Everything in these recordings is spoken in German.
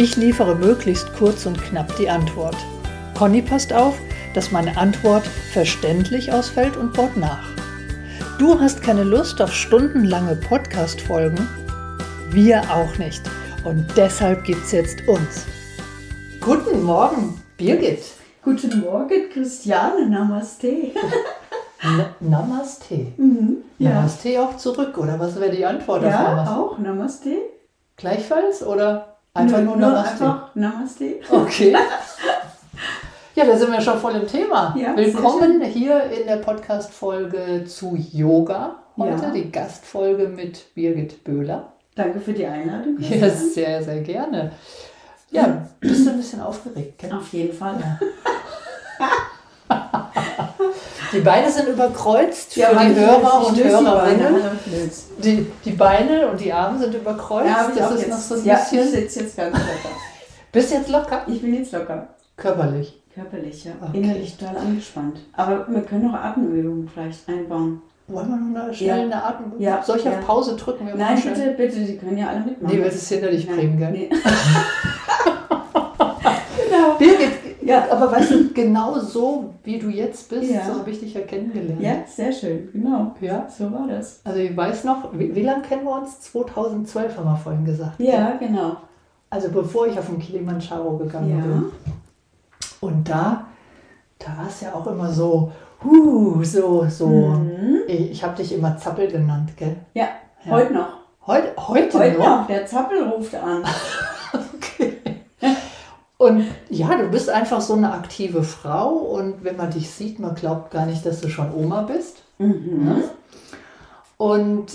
Ich liefere möglichst kurz und knapp die Antwort. Conny passt auf, dass meine Antwort verständlich ausfällt und baut nach. Du hast keine Lust auf stundenlange Podcast-Folgen? Wir auch nicht. Und deshalb gibt's jetzt uns. Guten Morgen, Birgit. Guten Morgen, Christiane. Namaste. Namaste. Mhm. Ja, Namaste auch zurück, oder was wäre die Antwort auf ja Namaste? auch Namaste. Gleichfalls oder einfach nur, Namaste? Einfach Namaste. Okay. Ja, da sind wir schon voll im Thema. Ja, Willkommen hier in der Podcast-Folge zu Yoga. Heute Ja. die Gastfolge mit Birgit Böhler. Danke für die Einladung. Ja, sehr, sehr gerne. Ja, bist du ein bisschen aufgeregt, gell? Auf jeden Fall. Die Beine sind überkreuzt für die Hörer und die. Hörerinnen. Die, die Beine und die Arme sind überkreuzt. Ja, das ist jetzt. noch so ein ja, ich bisschen. sitze jetzt ganz locker. Bist jetzt locker? Ich bin jetzt locker. Körperlich. Körperlich, ja. Okay. Innerlich total angespannt. Aber wir können auch Atemübungen vielleicht einbauen. Wollen wir noch eine schnell Ja. eine Atmung? Ja, Soll ich auf. Pause drücken? Wir Nein, bitte, bitte, Sie können ja alle mitmachen. Nee, weil es hinderlich Nein, bringen, gell? Nee. Ja. aber weißt du, genau so wie du jetzt bist, Ja. so habe ich dich ja kennengelernt. Ja, sehr schön. Genau. Ja. So war das. Also ich weiß noch, wie, wie lange kennen wir uns? 2012 haben wir vorhin gesagt. Ja, genau. Also bevor ich auf den Kilimanjaro gegangen Ja. bin. Und da, da war es ja auch immer so, huh, so, so. Mhm. Ich, ich habe dich immer Zappel genannt, gell? Ja, Ja. heute noch. Heute, heute, Heute noch? noch. Der Zappel ruft an. Und ja, du bist einfach so eine aktive Frau und wenn man dich sieht, man glaubt gar nicht, dass du schon Oma bist. Mhm. Und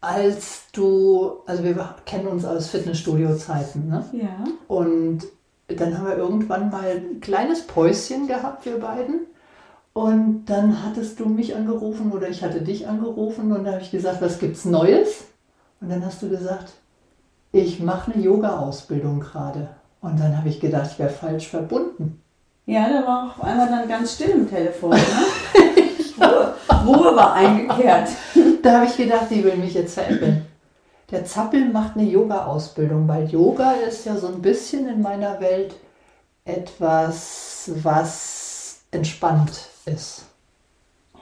als du, also wir kennen uns aus Fitnessstudio-Zeiten, ne? Ja. Und dann haben wir irgendwann mal ein kleines Päuschen gehabt, wir beiden. Und dann hattest du mich angerufen oder ich hatte dich angerufen und da habe ich gesagt, was gibt's Neues? Und dann hast du gesagt, ich mache eine Yoga-Ausbildung gerade. Und dann habe ich gedacht, ich wäre falsch verbunden. Ja, da war auf einmal dann ganz still im Telefon. Ne? Ruhe, Ruhe war eingekehrt. Da habe ich gedacht, die will mich jetzt veräppeln. Der Zappel macht eine Yoga-Ausbildung, weil Yoga ist ja so ein bisschen in meiner Welt etwas, was entspannt ist.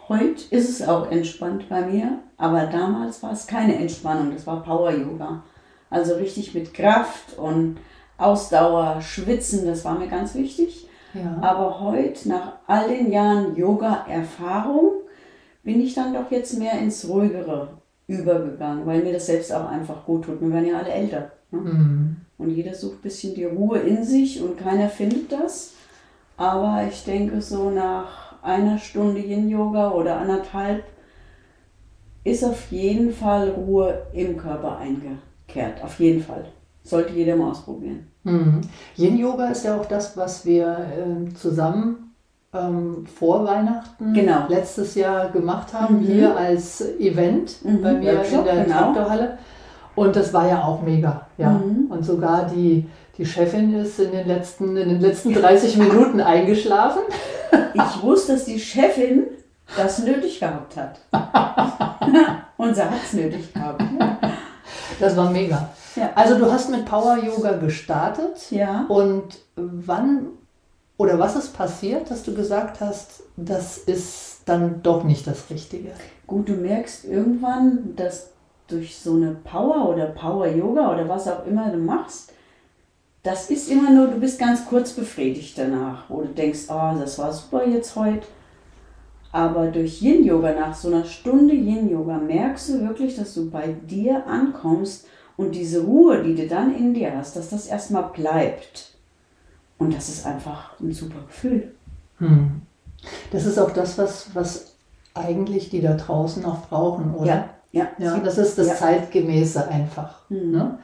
Heute ist es auch entspannt bei mir, aber damals war es keine Entspannung, das war Power Yoga. Also richtig mit Kraft und Ausdauer, Schwitzen, das war mir ganz wichtig. Ja. Aber heute, nach all den Jahren Yoga-Erfahrung, bin ich dann doch jetzt mehr ins Ruhigere übergegangen, weil mir das selbst auch einfach gut tut. Wir werden ja alle älter. Ne? Mhm. Und jeder sucht ein bisschen die Ruhe in sich und keiner findet das. Aber ich denke, so nach einer Stunde Yin-Yoga oder anderthalb ist auf jeden Fall Ruhe im Körper eingekehrt. Auf jeden Fall. Sollte jeder mal ausprobieren. Mhm. Yin-Yoga ist ja auch das, was wir ähm, zusammen ähm, vor Weihnachten Genau. letztes Jahr gemacht haben, Mhm. hier als Event Mhm, bei mir Workshop, in der genau. Traktorhalle. Und das war ja auch mega. Ja. Mhm. Und sogar die, die Chefin ist in den, letzten, in den letzten 30 Minuten eingeschlafen. Ich wusste, dass die Chefin das nötig gehabt hat. und sie hat es nötig gehabt. Das war mega. Ja. Also du hast mit Power Yoga gestartet. Ja. Und wann oder was ist passiert, dass du gesagt hast, das ist dann doch nicht das Richtige? Gut, du merkst irgendwann, dass durch so eine Power oder Power Yoga oder was auch immer du machst, das ist immer nur, du bist ganz kurz befriedigt danach, wo du denkst, oh, das war super jetzt heute. Aber durch Yin Yoga, nach so einer Stunde Yin Yoga, merkst du wirklich, dass du bei dir ankommst und diese Ruhe, die du dann in dir hast, dass das erstmal bleibt. Und das ist einfach ein super Gefühl. Hm. Das ist auch das, was, was eigentlich die da draußen auch brauchen, oder? Ja, ja. Ja, das ist das Ja. Zeitgemäße einfach. Mhm. Ne?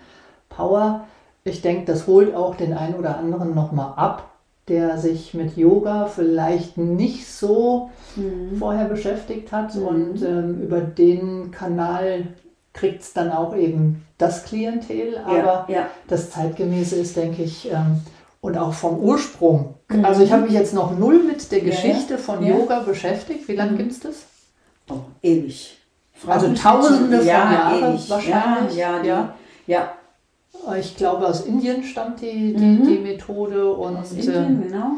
Power ich denke, das holt auch den einen oder anderen nochmal ab, der sich mit Yoga vielleicht nicht so mhm. vorher beschäftigt hat mhm. und ähm, über den Kanal kriegt es dann auch eben das Klientel, aber ja, ja. das Zeitgemäße ist, denke ich, ähm, und auch vom Ursprung. Mhm. Also ich habe mich jetzt noch null mit der Geschichte ja, von Yoga beschäftigt. Wie lange mhm. gibt es das? Oh, ewig. Frage also tausende von Jahren wahrscheinlich. Ja, ja, ja. Ich glaube, aus Indien stammt die, die, mhm. die Methode. Und, aus Indien, äh, genau.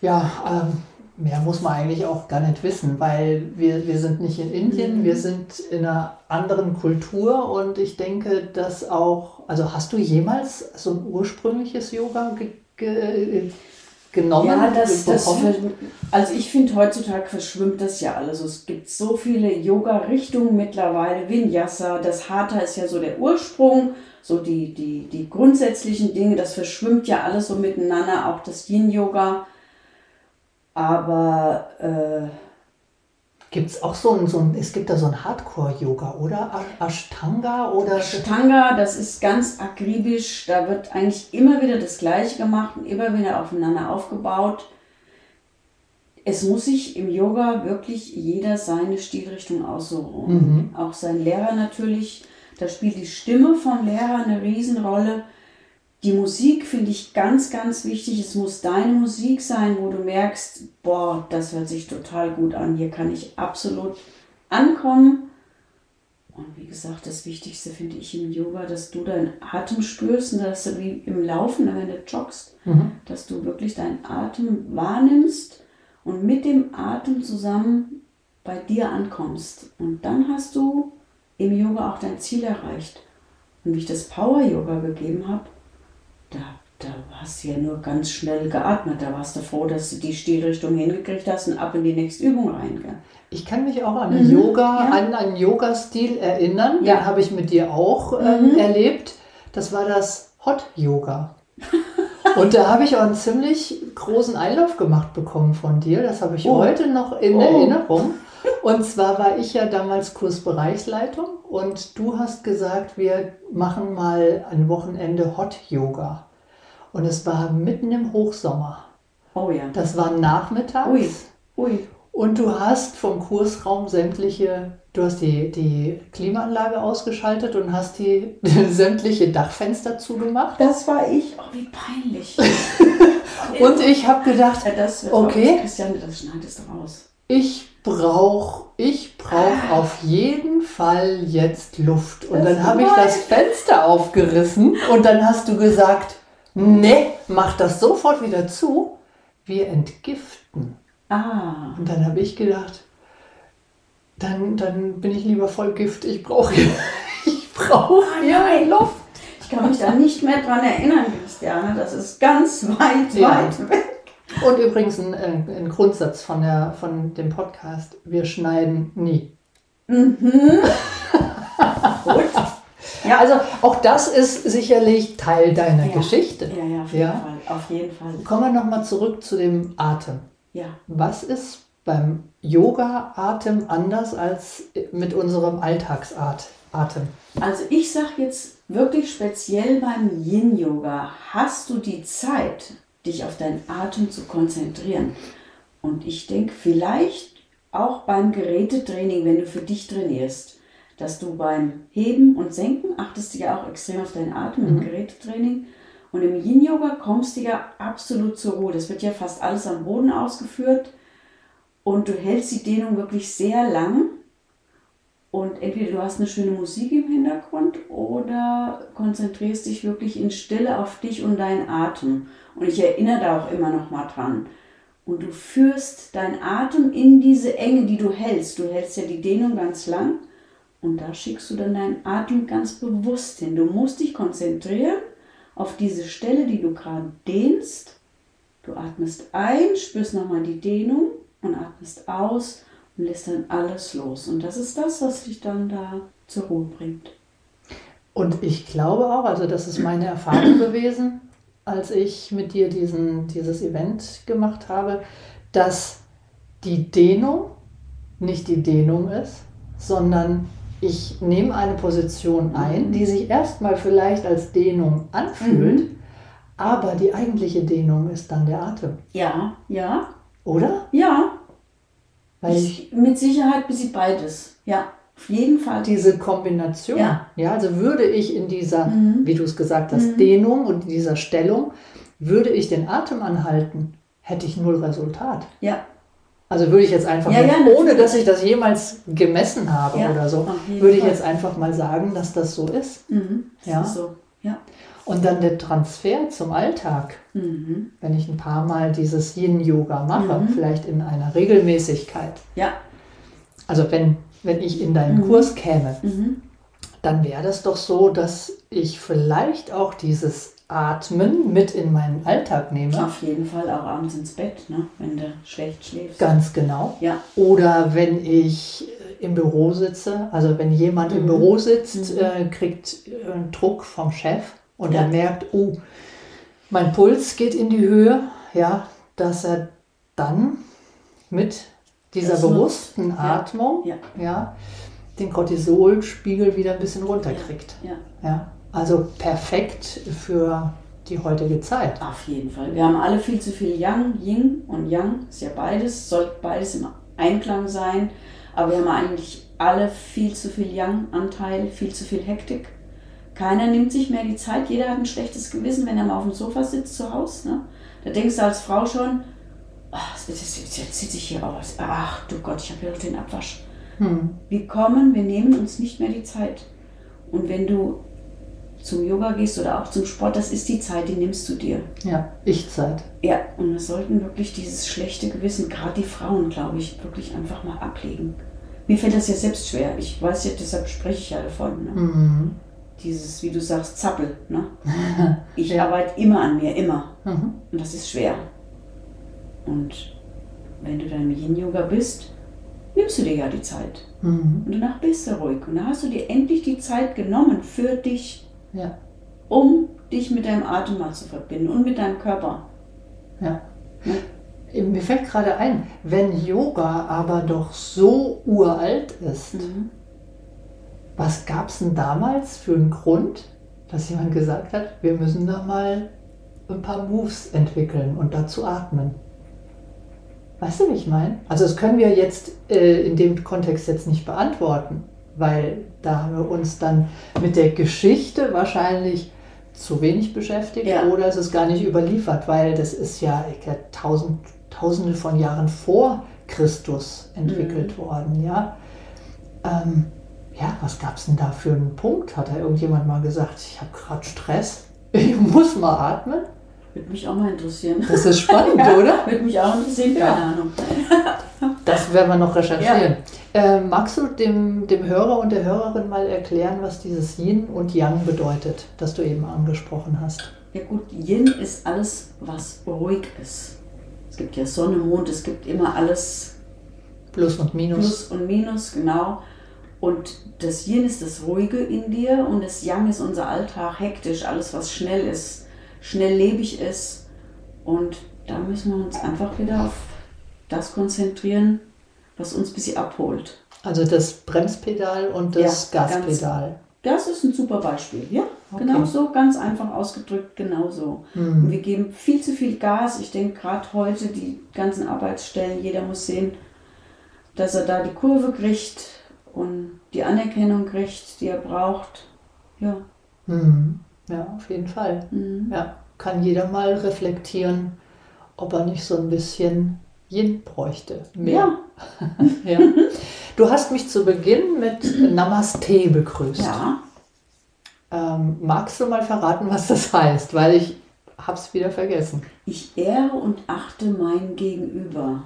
Ja, ähm, mehr muss man eigentlich auch gar nicht wissen, weil wir, wir sind nicht in Indien, mhm. wir sind in einer anderen Kultur und ich denke, dass auch, also hast du jemals so ein ursprüngliches Yoga ge, ge, genommen? Ja, das, das also ich finde heutzutage verschwimmt das ja alles. Es gibt so viele Yoga-Richtungen mittlerweile, Vinyasa, das Hatha ist ja so der Ursprung, so die, die, die grundsätzlichen Dinge, das verschwimmt ja alles so miteinander, auch das Yin-Yoga aber äh, gibt es auch so ein, so ein, es gibt da so ein Hardcore-Yoga, oder? Ashtanga oder? Ashtanga, das ist ganz akribisch. Da wird eigentlich immer wieder das Gleiche gemacht und immer wieder aufeinander aufgebaut. Es muss sich im Yoga wirklich jeder seine Stilrichtung aussuchen. Mhm. Auch sein Lehrer natürlich. Da spielt die Stimme vom Lehrer eine Riesenrolle. Die Musik finde ich ganz, ganz wichtig. Es muss deine Musik sein, wo du merkst, boah, das hört sich total gut an. Hier kann ich absolut ankommen. Und wie gesagt, das Wichtigste finde ich im Yoga, dass du deinen Atem spürst und dass du wie im Laufen, wenn du joggst, mhm. dass du wirklich deinen Atem wahrnimmst und mit dem Atem zusammen bei dir ankommst. Und dann hast du im Yoga auch dein Ziel erreicht. Und wie ich das Power Yoga gegeben habe, da, da hast du ja nur ganz schnell geatmet. Da warst du froh, dass du die Stilrichtung hingekriegt hast und ab in die nächste Übung rein. Gell? Ich kann mich auch an, mhm. Yoga, ja. an einen Yoga-Stil erinnern. Ja. Den habe ich mit dir auch ähm, mhm. erlebt. Das war das Hot Yoga. Und da habe ich auch einen ziemlich großen Einlauf gemacht bekommen von dir. Das habe ich oh. heute noch in oh. Erinnerung. Und zwar war ich ja damals Kursbereichsleitung und du hast gesagt, wir machen mal ein Wochenende Hot Yoga. Und es war mitten im Hochsommer. Oh ja. Das war nachmittags. Ui. Ui. Und du hast vom Kursraum sämtliche, du hast die, die Klimaanlage ausgeschaltet und hast die sämtliche Dachfenster zugemacht. Das war ich. Oh, wie peinlich. und ich habe gedacht, ja, das okay, Christian, das schneidest du raus. Ich brauche ich brauch ah. auf jeden Fall jetzt Luft. Und das dann habe ich das Fenster aufgerissen und dann hast du gesagt, ne, mach das sofort wieder zu. Wir entgiften. Ah. Und dann habe ich gedacht, dann, dann bin ich lieber voll Gift. Ich brauche ich brauche oh, nein. Luft. Ich kann mich da nicht mehr dran erinnern, Christiane. Das ist ganz weit, ja. weit weg. Und übrigens ein, äh, ein, Grundsatz von, der, von dem Podcast: Wir schneiden nie. Mhm. Gut. Ja, also auch das ist sicherlich Teil deiner ja. Geschichte. Ja, ja, auf jeden ja. Fall. Auf jeden Fall. Kommen wir nochmal zurück zu dem Atem. Ja. Was ist beim Yoga-Atem anders als mit unserem Alltagsatem? Also ich sage jetzt wirklich speziell beim Yin-Yoga, hast du die Zeit, dich auf deinen Atem zu konzentrieren. Und ich denke, vielleicht auch beim Gerätetraining, wenn du für dich trainierst, dass du beim Heben und Senken achtest du ja auch extrem auf deinen Atem mhm. im Gerätetraining. Und im Yin-Yoga kommst du ja absolut zur Ruhe. Das wird ja fast alles am Boden ausgeführt. Und du hältst die Dehnung wirklich sehr lang. Und entweder du hast eine schöne Musik im Hintergrund oder konzentrierst dich wirklich in Stille auf dich und deinen Atem. Und ich erinnere da auch immer noch mal dran. Und du führst deinen Atem in diese Enge, die du hältst. Du hältst ja die Dehnung ganz lang und da schickst du dann deinen Atem ganz bewusst hin. Du musst dich konzentrieren auf diese Stelle, die du gerade dehnst. Du atmest ein, spürst nochmal die Dehnung und atmest aus und lässt dann alles los. Und das ist das, was dich dann da zur Ruhe bringt. Und ich glaube auch, also das ist meine Erfahrung gewesen, als ich mit dir diesen, dieses Event gemacht habe, dass die Dehnung nicht die Dehnung ist, sondern ich nehme eine Position ein, die sich erstmal vielleicht als Dehnung anfühlt, Mhm. aber die eigentliche Dehnung ist dann der Atem, Ja, ja, oder? ja. Weil ich mit Sicherheit sie beides. Ja, auf jeden Fall. diese Kombination, Ja. ja, also würde ich in dieser, Mhm. wie du es gesagt hast, Mhm. Dehnung und in dieser Stellung, würde ich den Atem anhalten, hätte ich null Resultat. Ja, Also würde ich jetzt einfach, Ja, mal, ja, ohne dass ich das jemals gemessen habe Ja, oder so, würde ich Fall. jetzt einfach mal sagen, dass das so ist. mhm. Ja. ist so. Ja. Und dann der Transfer zum Alltag, Mhm. wenn ich ein paar Mal dieses Yin-Yoga mache, Mhm. vielleicht in einer Regelmäßigkeit. Ja. Also wenn, wenn ich in deinen Mhm. Kurs käme, Mhm. dann wäre das doch so, dass ich vielleicht auch dieses Atmen mit in meinen Alltag nehme. Auf jeden Fall auch abends ins Bett, ne? wenn du schlecht schläfst. Ganz genau. Ja. Oder wenn ich äh, im Büro sitze, also wenn jemand im Mhm. Büro sitzt, Mhm. äh, kriegt äh, einen Druck vom Chef und Ja. er merkt, oh, mein Puls geht in die Höhe, ja, dass er dann mit dieser Das nutzt. bewussten Ja. Atmung Ja. Ja, den Cortisolspiegel wieder ein bisschen runterkriegt. Ja. Ja, also perfekt für die heutige Zeit. Auf jeden Fall. Wir haben alle viel zu viel Yang, Yin und Yang. Ist ja beides, sollte beides im Einklang sein. Aber wir haben eigentlich alle viel zu viel Yang-Anteil, viel zu viel Hektik. Keiner nimmt sich mehr die Zeit. Jeder hat ein schlechtes Gewissen, wenn er mal auf dem Sofa sitzt zu Hause. Ne? Da denkst du als Frau schon, ach, jetzt, jetzt, sitze ich hier aus. Ach du Gott, ich habe ja noch den Abwasch. Hm. Wir kommen, wir nehmen uns nicht mehr die Zeit. Und wenn du zum Yoga gehst oder auch zum Sport, das ist die Zeit, die nimmst du dir. Ja, Ich-Zeit. Ja, und wir sollten wirklich dieses schlechte Gewissen, gerade die Frauen, glaube ich, wirklich einfach mal ablegen. Mir fällt das ja selbst schwer. Ich weiß ja, deshalb spreche ich ja davon. Ne? Mhm. Dieses, wie du sagst, Zappel. Ne? Ich Ja. arbeite immer an mir, immer. Mhm. Und das ist schwer. Und wenn du dann im Yin-Yoga bist, nimmst du dir ja die Zeit. Mhm. Und danach bist du ruhig. Und da hast du dir endlich die Zeit genommen für dich, Ja, um dich mit deinem Atem mal zu verbinden und mit deinem Körper. ja. Ja. Mir fällt gerade ein, wenn Yoga aber doch so uralt ist, Mhm. was gab es denn damals für einen Grund, dass jemand gesagt hat, wir müssen da mal ein paar Moves entwickeln und dazu atmen? Weißt du, wie ich meine? Also das können wir jetzt äh, in dem Kontext jetzt nicht beantworten, weil da haben wir uns dann mit der Geschichte wahrscheinlich zu wenig beschäftigt Ja. oder es ist gar nicht überliefert, weil das ist ja tausend, tausende von Jahren vor Christus entwickelt worden, ja. Ähm, ja, was gab es denn da für einen Punkt? Hat da irgendjemand mal gesagt, ich habe gerade Stress, ich muss mal atmen? Würde mich auch mal interessieren. Das ist spannend, oder? Würde mich auch interessieren, keine Ja. Ahnung. Das werden wir noch recherchieren. Äh, magst du dem, dem Hörer und der Hörerin mal erklären, was dieses Yin und Yang bedeutet, das du eben angesprochen hast? Ja gut, Yin ist alles, was ruhig ist. Es gibt ja Sonne, Mond, es gibt immer alles Plus und Minus. Plus und Minus, genau. Und das Yin ist das Ruhige in dir und das Yang ist unser Alltag, hektisch, alles was schnell ist, schnelllebig ist. Und da müssen wir uns einfach wieder auf das konzentrieren, was uns ein bisschen abholt. Also das Bremspedal und das Ja, ganz- Gaspedal. Das ist ein super Beispiel, ja? Okay. Genau so, ganz einfach ausgedrückt, genau so. Und Hm. wir geben viel zu viel Gas. Ich denke gerade heute, die ganzen Arbeitsstellen, jeder muss sehen, dass er da die Kurve kriegt und die Anerkennung kriegt, die er braucht. Ja. Hm. Ja, auf jeden Fall. Mhm. Ja, kann jeder mal reflektieren, ob er nicht so ein bisschen Yin bräuchte. Mehr. Ja. Ja. Du hast mich zu Beginn mit Namaste begrüßt. ja. Ähm, magst du mal verraten, was das heißt? Weil ich habe es wieder vergessen. Ich ehre und achte mein Gegenüber.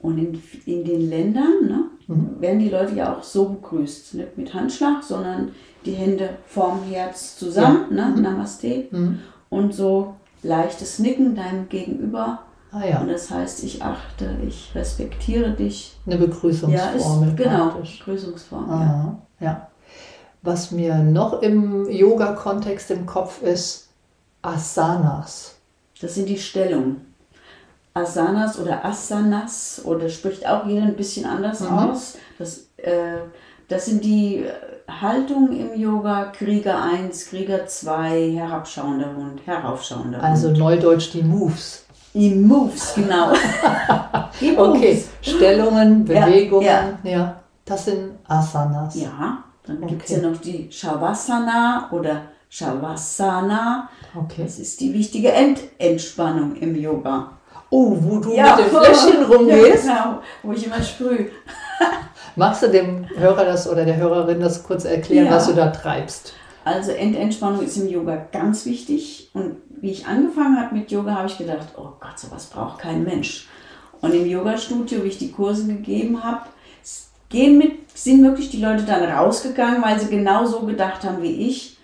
Und in, in den Ländern ne, Mhm. werden die Leute ja auch so begrüßt. Nicht mit Handschlag, sondern die Hände vorm Herz zusammen. Ja. Ne, Mhm. Namaste. Hm. Und so leichtes Nicken deinem Gegenüber. Ah ja, Und das heißt, ich achte, ich respektiere dich. eine Ja, Begrüßungsformel. ist genau, praktisch. Begrüßungsform. Ja. Ja. Was mir noch im Yoga-Kontext im Kopf ist, Asanas. Das sind die Stellungen. Asanas oder Asanas oder spricht auch jeder ein bisschen anders Mhm. aus. Das, äh, das sind die äh, Haltung im Yoga, Krieger 1, Krieger 2, herabschauender Hund, heraufschauender Hund. Also neudeutsch die Moves. Die Moves, genau. Die Moves. Okay, Stellungen, Bewegungen, ja, ja. Das sind Asanas. Ja, dann okay. gibt es ja noch die Shavasana oder Shavasana. Okay. Das ist die wichtige End Entspannung im Yoga. Oh, wo du ja, mit dem Fläschchen rumgehst. Ja, genau, wo ich immer sprühe. Magst du dem Hörer das oder der Hörerin das kurz erklären, ja. was du da treibst? Also Endentspannung ist im Yoga ganz wichtig. Und wie ich angefangen habe mit Yoga, habe ich gedacht, oh Gott, sowas braucht kein Mensch. Und im Yoga-Studio, wie ich die Kurse gegeben habe, gehen mit, sind wirklich die Leute dann rausgegangen, weil sie genau so gedacht haben wie ich.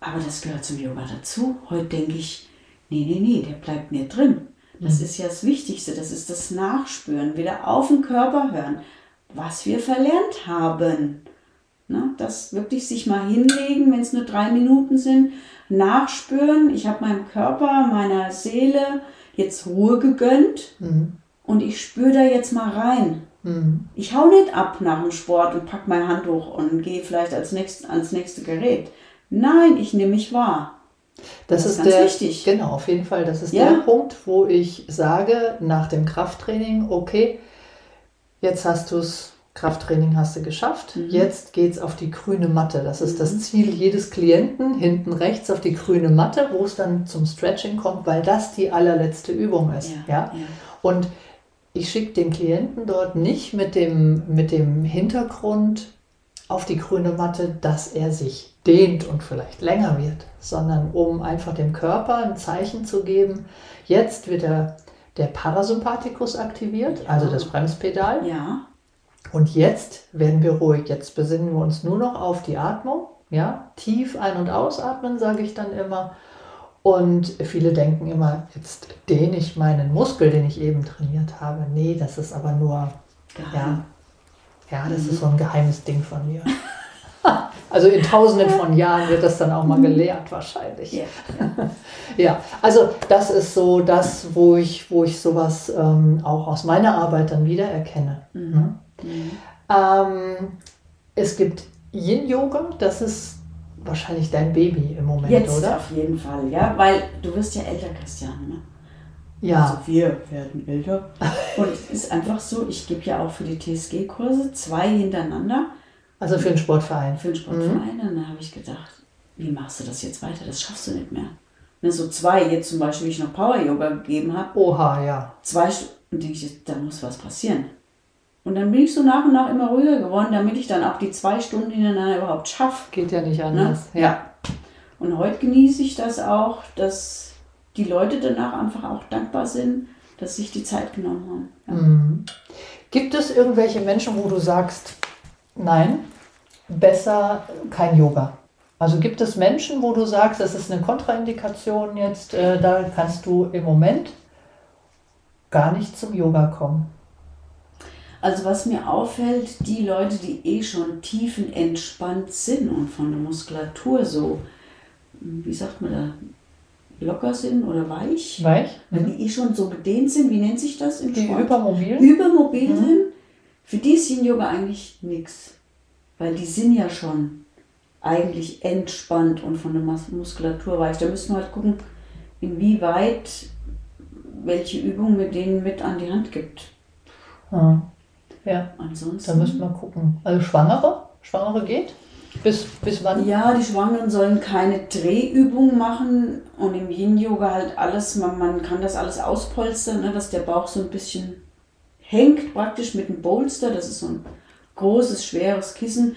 Aber das gehört zum Yoga dazu. Heute denke ich, nee, nee, nee, der bleibt mir drin. Das mhm. ist ja das Wichtigste, das ist das Nachspüren, wieder auf den Körper hören, was wir verlernt haben. Ne? Das wirklich sich mal hinlegen, wenn es nur drei Minuten sind, nachspüren. Ich habe meinem Körper, meiner Seele jetzt Ruhe gegönnt mhm. und ich spüre da jetzt mal rein. Mhm. Ich hau nicht ab nach dem Sport und pack mein Handtuch und gehe vielleicht als nächst, ans nächste Gerät. Nein, ich nehme mich wahr. Das, das ist, ist der, wichtig. Genau, auf jeden Fall. Das ist ja. der Punkt, wo ich sage, nach dem Krafttraining, okay, jetzt hast du es, Krafttraining hast du geschafft, mhm. jetzt geht es auf die grüne Matte. Das ist mhm. das Ziel jedes Klienten, hinten rechts auf die grüne Matte, wo es dann zum Stretching kommt, weil das die allerletzte Übung ist. Ja, ja? ja. Und ich schicke den Klienten dort nicht mit dem, mit dem Hintergrund auf die grüne Matte, dass er sich dehnt und vielleicht länger wird, sondern um einfach dem Körper ein Zeichen zu geben, jetzt wird der, der Parasympathikus aktiviert, ja. also das Bremspedal. Ja. Und jetzt werden wir ruhig. Jetzt besinnen wir uns nur noch auf die Atmung. Ja, tief ein- und ausatmen, sage ich dann immer. Und viele denken immer, jetzt dehne ich meinen Muskel, den ich eben trainiert habe. Nee, das ist aber nur, ja, ja, das mhm. ist so ein geheimes Ding von mir. Also in tausenden von Jahren wird das dann auch mal gelehrt wahrscheinlich. Ja, ja. also das ist so das, wo ich, wo ich sowas ähm, auch aus meiner Arbeit dann wieder erkenne. Mhm. Mhm. Ähm, es gibt Yin-Yoga, das ist wahrscheinlich dein Baby im Moment, Jetzt oder? auf jeden Fall, ja, weil du wirst ja älter, Christiane, ne? Ja. Also wir werden älter. Und es ist einfach so, ich gebe ja auch für die TSG-Kurse zwei hintereinander. Also für einen Sportverein. Für einen Sportverein. Mhm. Und dann habe ich gedacht, wie machst du das jetzt weiter? Das schaffst du nicht mehr. Ne, so zwei, jetzt zum Beispiel, wie ich noch Power-Yoga gegeben habe. Oha, ja. Zwei Stunden, denke ich, da muss was passieren. Und dann bin ich so nach und nach immer ruhiger geworden, damit ich dann auch die zwei Stunden hintereinander überhaupt schaffe. Geht ja nicht anders. Ne? Ja. Und heute genieße ich das auch, dass die Leute danach einfach auch dankbar sind, dass sich die Zeit genommen haben. Ja. Mhm. Gibt es irgendwelche Menschen, wo du sagst, Nein, besser kein Yoga. Also gibt es Menschen, wo du sagst, das ist eine Kontraindikation jetzt, äh, da kannst du im Moment gar nicht zum Yoga kommen. Also was mir auffällt, die Leute, die eh schon tiefenentspannt sind und von der Muskulatur so, wie sagt man da, locker sind oder weich. Weich? Wenn mhm. die eh schon so gedehnt sind, wie nennt sich das im die Sport? Übermobil. Übermobil mhm. sind für die ist Yin-Yoga eigentlich nichts, weil die sind ja schon eigentlich entspannt und von der Muskulatur weich. Da müssen wir halt gucken, inwieweit welche Übung mit denen mit an die Hand gibt. Ja. Ja. Ansonsten. Da müssen wir gucken. Also Schwangere? Schwangere geht? Bis, bis wann? Ja, die Schwangeren sollen keine Drehübungen machen und im Yin-Yoga halt alles, man, man kann das alles auspolstern, ne, dass der Bauch so ein bisschen hängt praktisch mit einem Bolster. Das ist so ein großes, schweres Kissen.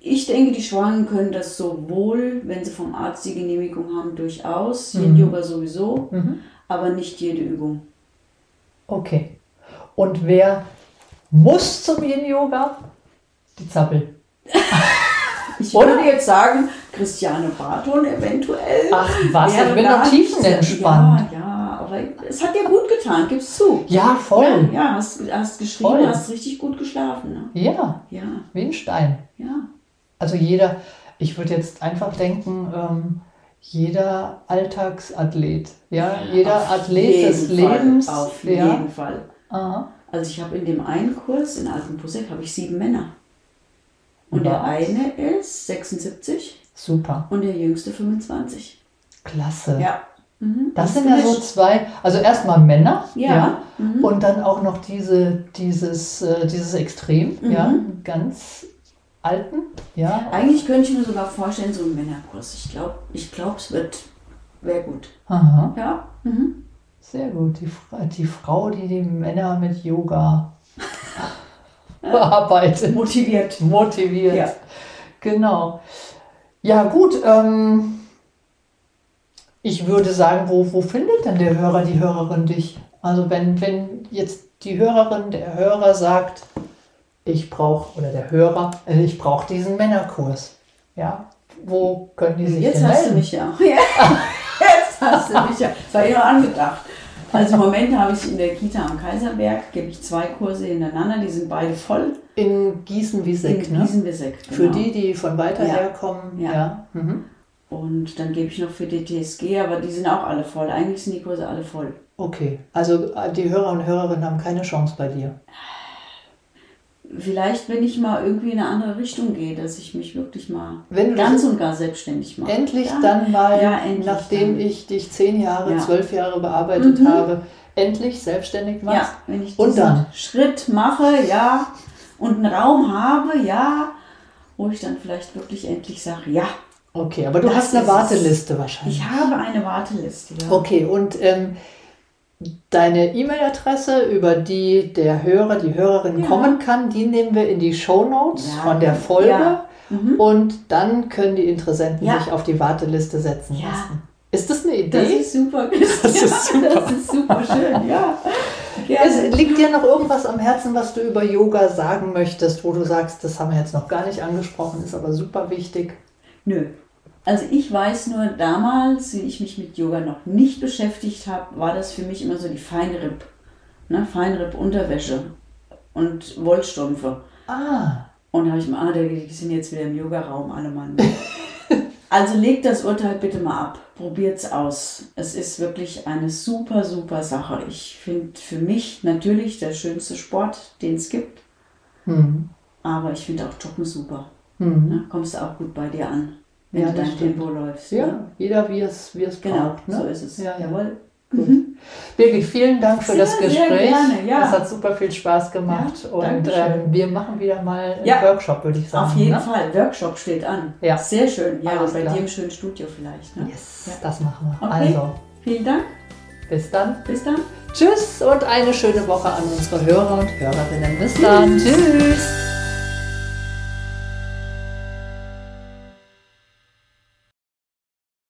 Ich denke, die Schwangeren können das sowohl, wenn sie vom Arzt die Genehmigung haben, durchaus, mhm. Yoga sowieso, mhm. aber nicht jede Übung. Okay. Und wer muss zum Yin-Yoga? Die Zappel. ich würde jetzt sagen, Christiane Barton eventuell. Ach was, ich bin noch tiefenentspannt. Ja, ja aber es hat dir gut getan, gibst zu. Ja, voll. Ja, ja hast, hast geschrieben, voll. hast richtig gut geschlafen. Ne? Ja, ja, wie ein Stein. Ja. Also jeder, ich würde jetzt einfach denken, ähm, jeder Alltagsathlet, ja, jeder Athlet des Fall, Lebens. Auf ja. jeden Fall. Aha. Also ich habe in dem einen Kurs in Altenpusek habe ich sieben Männer. Und der Was? eine ist 76 Super. und der jüngste 25. Klasse. Ja. Mhm. Das sind ja so zwei, also erstmal Männer, Ja. Mhm. und dann auch noch diese, dieses, äh, dieses Extrem, Mhm. ja, ganz alten, ja. Eigentlich könnte ich mir sogar vorstellen, so ein Männerkurs. Ich glaube, ich glaub, es wird, wäre gut. Aha, Ja. Mhm. Sehr gut. Die, die Frau, die die Männer mit Yoga bearbeitet, Motiviert. motiviert. Ja. Genau. Ja, gut. Ähm, ich würde sagen, wo, wo findet denn der Hörer, die Hörerin dich? Also wenn, wenn jetzt die Hörerin, der Hörer sagt, ich brauche, oder der Hörer, äh, ich brauche diesen Männerkurs. Ja, wo können die sich Jetzt denn hast du melden? mich ja. Jetzt hast du mich ja. Das war immer angedacht. Also im Moment habe ich in der Kita am Kaiserberg, gebe ich zwei Kurse hintereinander, die sind beide voll. In Gießen-Wieseck, in ne? Gießen-Wieseck, Für genau. die, die von weiter Ja. her kommen. Ja. Ja. Mhm. Und dann gebe ich noch für die TSG, aber die sind auch alle voll. Eigentlich sind die Kurse alle voll. Okay, also äh, die Hörer und Hörerinnen haben keine Chance bei dir. Vielleicht, wenn ich mal irgendwie in eine andere Richtung gehe, dass ich mich wirklich mal ganz und gar selbstständig mache. Endlich Ja. dann mal, Ja, endlich nachdem dann. ich dich zehn Jahre, Ja. zwölf Jahre bearbeitet Mhm. habe, endlich selbstständig machst. Ja, wenn ich Und dann? Schritt mache, ja, und einen Raum habe, ja, wo ich dann vielleicht wirklich endlich sage, ja, Okay, aber du Das hast eine ist es. Warteliste wahrscheinlich. ich habe eine Warteliste. Ja. Okay, und ähm, deine E-Mail-Adresse, über die der Hörer, die Hörerin Ja. kommen kann, die nehmen wir in die Show Notes Ja, von der. Folge. Ja. Mhm. Und dann können die Interessenten sich auf die Warteliste setzen lassen. Ist das eine Idee? Das ist super. Das ist super. Das ist super schön, ja. Es liegt dir noch irgendwas am Herzen, was du über Yoga sagen möchtest, wo du sagst, das haben wir jetzt noch gar nicht angesprochen, ist aber super wichtig. Nö. Also ich weiß nur, damals, wie ich mich mit Yoga noch nicht beschäftigt habe, war das für mich immer so die Feinripp. Ne? Feinripp-Unterwäsche und Wollstrümpfe. Ah, Und da habe ich mir, ah, die sind jetzt wieder im Yoga-Raum, alle Mann. also legt das Urteil bitte mal ab. Probiert's aus. Es ist wirklich eine super, super Sache. Ich finde für mich natürlich der schönste Sport, den es gibt. hm. Aber ich finde auch Joggen super. Hm. Ne? Kommst du auch gut bei dir an, wenn Ja, du dein. Tempo läufst. ja, Ne? jeder wie es, wie es Genau, braucht. Ne? so ist es. Ja, ja. Jawohl. Gut. Birgit, vielen Dank für Sehr, das sehr Gespräch. gerne, ja. Das hat super viel Spaß gemacht. Ja, und ähm, wir machen wieder mal einen Ja, Workshop, würde ich sagen. Auf jeden ne? Fall. Workshop steht an. Ja. Sehr schön. Ja, Alles bei klar. dir im schönen Studio vielleicht. Ne? Yes, Ja. das machen wir. Okay. Also, Vielen Dank. bis dann. Bis dann. Tschüss und eine schöne Woche an unsere Hörer und Hörerinnen. Bis dann. Tschüss.